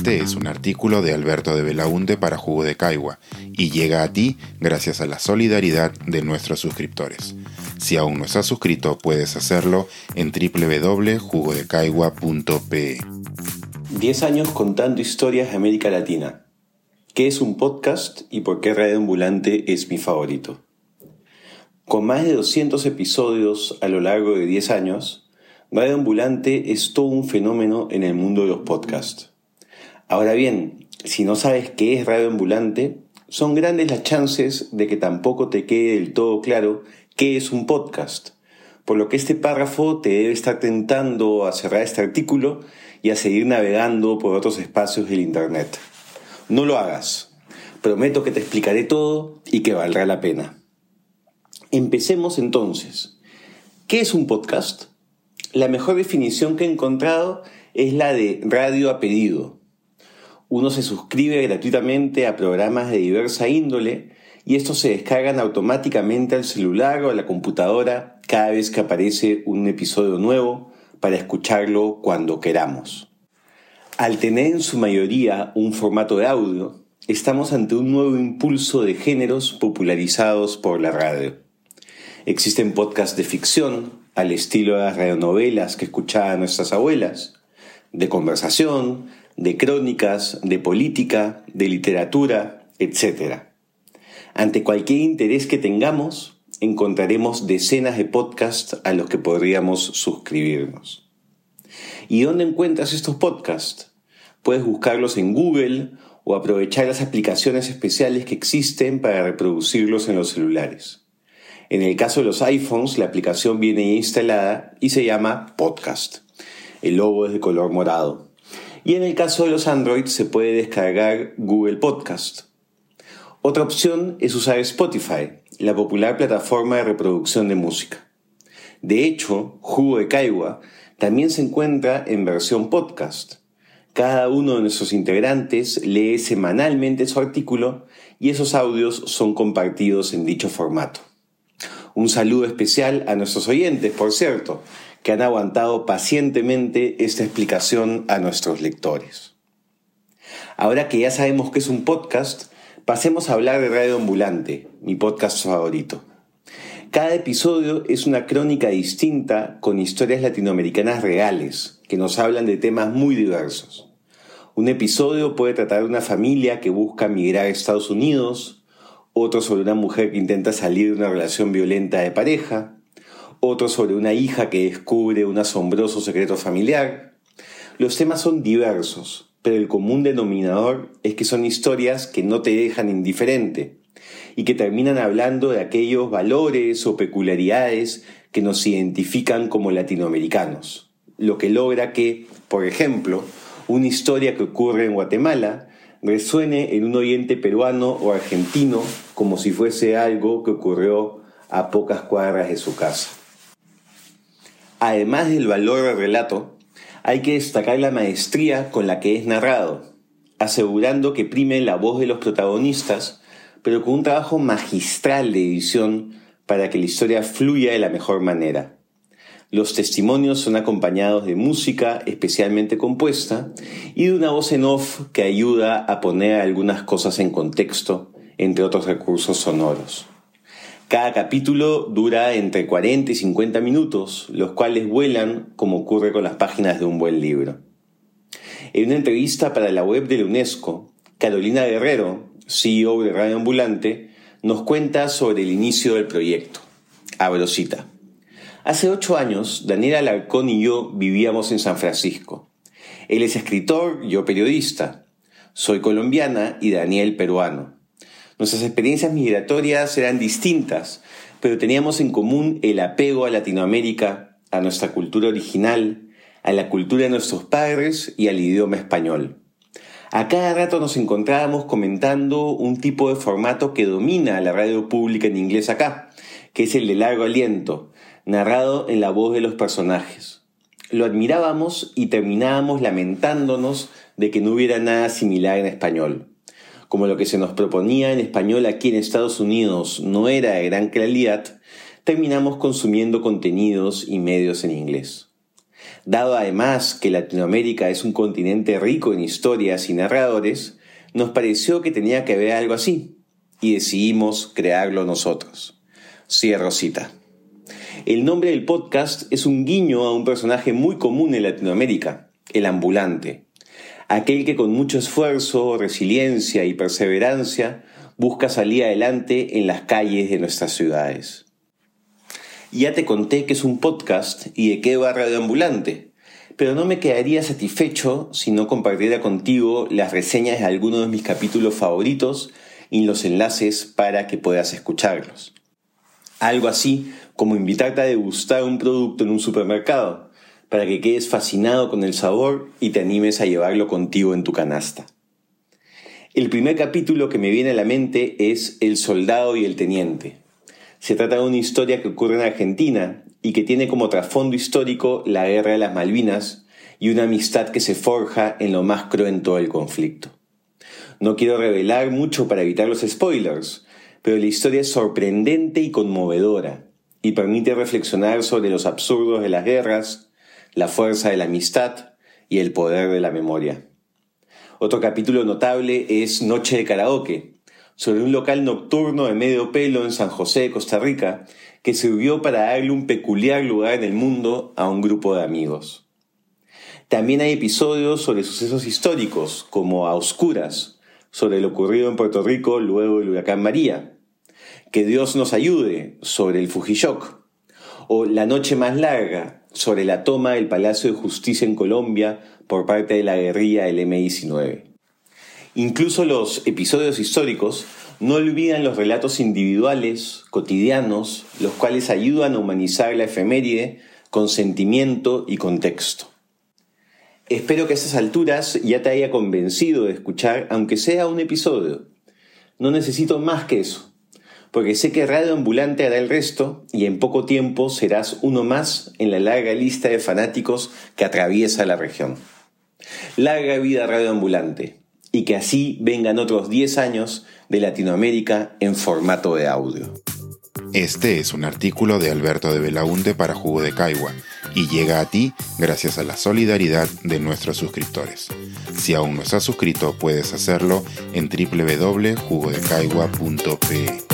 Este es un artículo de Alberto de Belaunte para Jugo de Caigua y llega a ti gracias a la solidaridad de nuestros suscriptores. Si aún no estás suscrito, puedes hacerlo en www.jugodecaigua.pe. 10 años contando historias de América Latina. ¿Qué es un podcast y por qué Radio Ambulante es mi favorito? Con más de 200 episodios a lo largo de 10 años, Radio Ambulante es todo un fenómeno en el mundo de los podcasts. Ahora bien, si no sabes qué es Radio Ambulante, son grandes las chances de que tampoco te quede del todo claro qué es un podcast, por lo que este párrafo te debe estar tentando a cerrar este artículo y a seguir navegando por otros espacios del Internet. No lo hagas. Prometo que te explicaré todo y que valdrá la pena. Empecemos entonces. ¿Qué es un podcast? La mejor definición que he encontrado es la de radio a pedido. Uno se suscribe gratuitamente a programas de diversa índole y estos se descargan automáticamente al celular o a la computadora cada vez que aparece un episodio nuevo para escucharlo cuando queramos. Al tener en su mayoría un formato de audio, estamos ante un nuevo impulso de géneros popularizados por la radio. Existen podcasts de ficción, al estilo de las radionovelas que escuchaban nuestras abuelas, de conversación, de crónicas, de política, de literatura, etc. Ante cualquier interés que tengamos, encontraremos decenas de podcasts a los que podríamos suscribirnos. ¿Y dónde encuentras estos podcasts? Puedes buscarlos en Google o aprovechar las aplicaciones especiales que existen para reproducirlos en los celulares. En el caso de los iPhones, la aplicación viene instalada y se llama Podcast. El logo es de color morado. Y en el caso de los Android se puede descargar Google Podcast. Otra opción es usar Spotify, la popular plataforma de reproducción de música. De hecho, Jugo de Caigua también se encuentra en versión podcast. Cada uno de nuestros integrantes lee semanalmente su artículo y esos audios son compartidos en dicho formato. Un saludo especial a nuestros oyentes, por cierto, que han aguantado pacientemente esta explicación a nuestros lectores. Ahora que ya sabemos que es un podcast, pasemos a hablar de Radio Ambulante, mi podcast favorito. Cada episodio es una crónica distinta con historias latinoamericanas reales que nos hablan de temas muy diversos. Un episodio puede tratar de una familia que busca migrar a Estados Unidos, otro sobre una mujer que intenta salir de una relación violenta de pareja, otro sobre una hija que descubre un asombroso secreto familiar. Los temas son diversos, pero el común denominador es que son historias que no te dejan indiferente y que terminan hablando de aquellos valores o peculiaridades que nos identifican como latinoamericanos, lo que logra que, por ejemplo, una historia que ocurre en Guatemala resuene en un oyente peruano o argentino como si fuese algo que ocurrió a pocas cuadras de su casa. Además del valor del relato, hay que destacar la maestría con la que es narrado, asegurando que prime la voz de los protagonistas, pero con un trabajo magistral de edición para que la historia fluya de la mejor manera. Los testimonios son acompañados de música especialmente compuesta y de una voz en off que ayuda a poner algunas cosas en contexto, entre otros recursos sonoros. Cada capítulo dura entre 40 y 50 minutos, los cuales vuelan como ocurre con las páginas de un buen libro. En una entrevista para la web de la UNESCO, Carolina Guerrero, CEO de Radio Ambulante, nos cuenta sobre el inicio del proyecto. Abro cita. Hace ocho años, Daniel Alarcón y yo vivíamos en San Francisco. Él es escritor, yo periodista. Soy colombiana y Daniel peruano. Nuestras experiencias migratorias eran distintas, pero teníamos en común el apego a Latinoamérica, a nuestra cultura original, a la cultura de nuestros padres y al idioma español. A cada rato nos encontrábamos comentando un tipo de formato que domina la radio pública en inglés acá, que es el de largo aliento, narrado en la voz de los personajes. Lo admirábamos y terminábamos lamentándonos de que no hubiera nada similar en español. Como lo que se nos proponía en español aquí en Estados Unidos no era de gran calidad, terminamos consumiendo contenidos y medios en inglés. Dado además que Latinoamérica es un continente rico en historias y narradores, nos pareció que tenía que haber algo así, y decidimos crearlo nosotros. Cierro cita. El nombre del podcast es un guiño a un personaje muy común en Latinoamérica, el ambulante, aquel que con mucho esfuerzo, resiliencia y perseverancia busca salir adelante en las calles de nuestras ciudades. Ya te conté que es un podcast y de qué va Radio Ambulante, pero no me quedaría satisfecho si no compartiera contigo las reseñas de algunos de mis capítulos favoritos y los enlaces para que puedas escucharlos. Algo así como invitarte a degustar un producto en un supermercado, para que quedes fascinado con el sabor y te animes a llevarlo contigo en tu canasta. El primer capítulo que me viene a la mente es El soldado y el teniente. Se trata de una historia que ocurre en Argentina y que tiene como trasfondo histórico la guerra de las Malvinas y una amistad que se forja en lo más cruento del conflicto. No quiero revelar mucho para evitar los spoilers, pero la historia es sorprendente y conmovedora y permite reflexionar sobre los absurdos de las guerras, la fuerza de la amistad y el poder de la memoria. Otro capítulo notable es Noche de Karaoke, sobre un local nocturno de medio pelo en San José, Costa Rica, que sirvió para darle un peculiar lugar en el mundo a un grupo de amigos. También hay episodios sobre sucesos históricos, como A Oscuras, sobre lo ocurrido en Puerto Rico luego del huracán María, que Dios nos ayude sobre el Fujishok, o La Noche Más Larga sobre la toma del Palacio de Justicia en Colombia por parte de la guerrilla del M-19. Incluso los episodios históricos no olvidan los relatos individuales, cotidianos, los cuales ayudan a humanizar la efeméride con sentimiento y contexto. Espero que a estas alturas ya te haya convencido de escuchar, aunque sea un episodio. No necesito más que eso porque sé que Radio Ambulante hará el resto y en poco tiempo serás uno más en la larga lista de fanáticos que atraviesa la región. Larga vida Radio Ambulante y que así vengan otros 10 años de Latinoamérica en formato de audio. Este es un artículo de Alberto de Belaunte para Jugo de Caigua y llega a ti gracias a la solidaridad de nuestros suscriptores. Si aún no estás suscrito, puedes hacerlo en www.jugodecaigua.pe.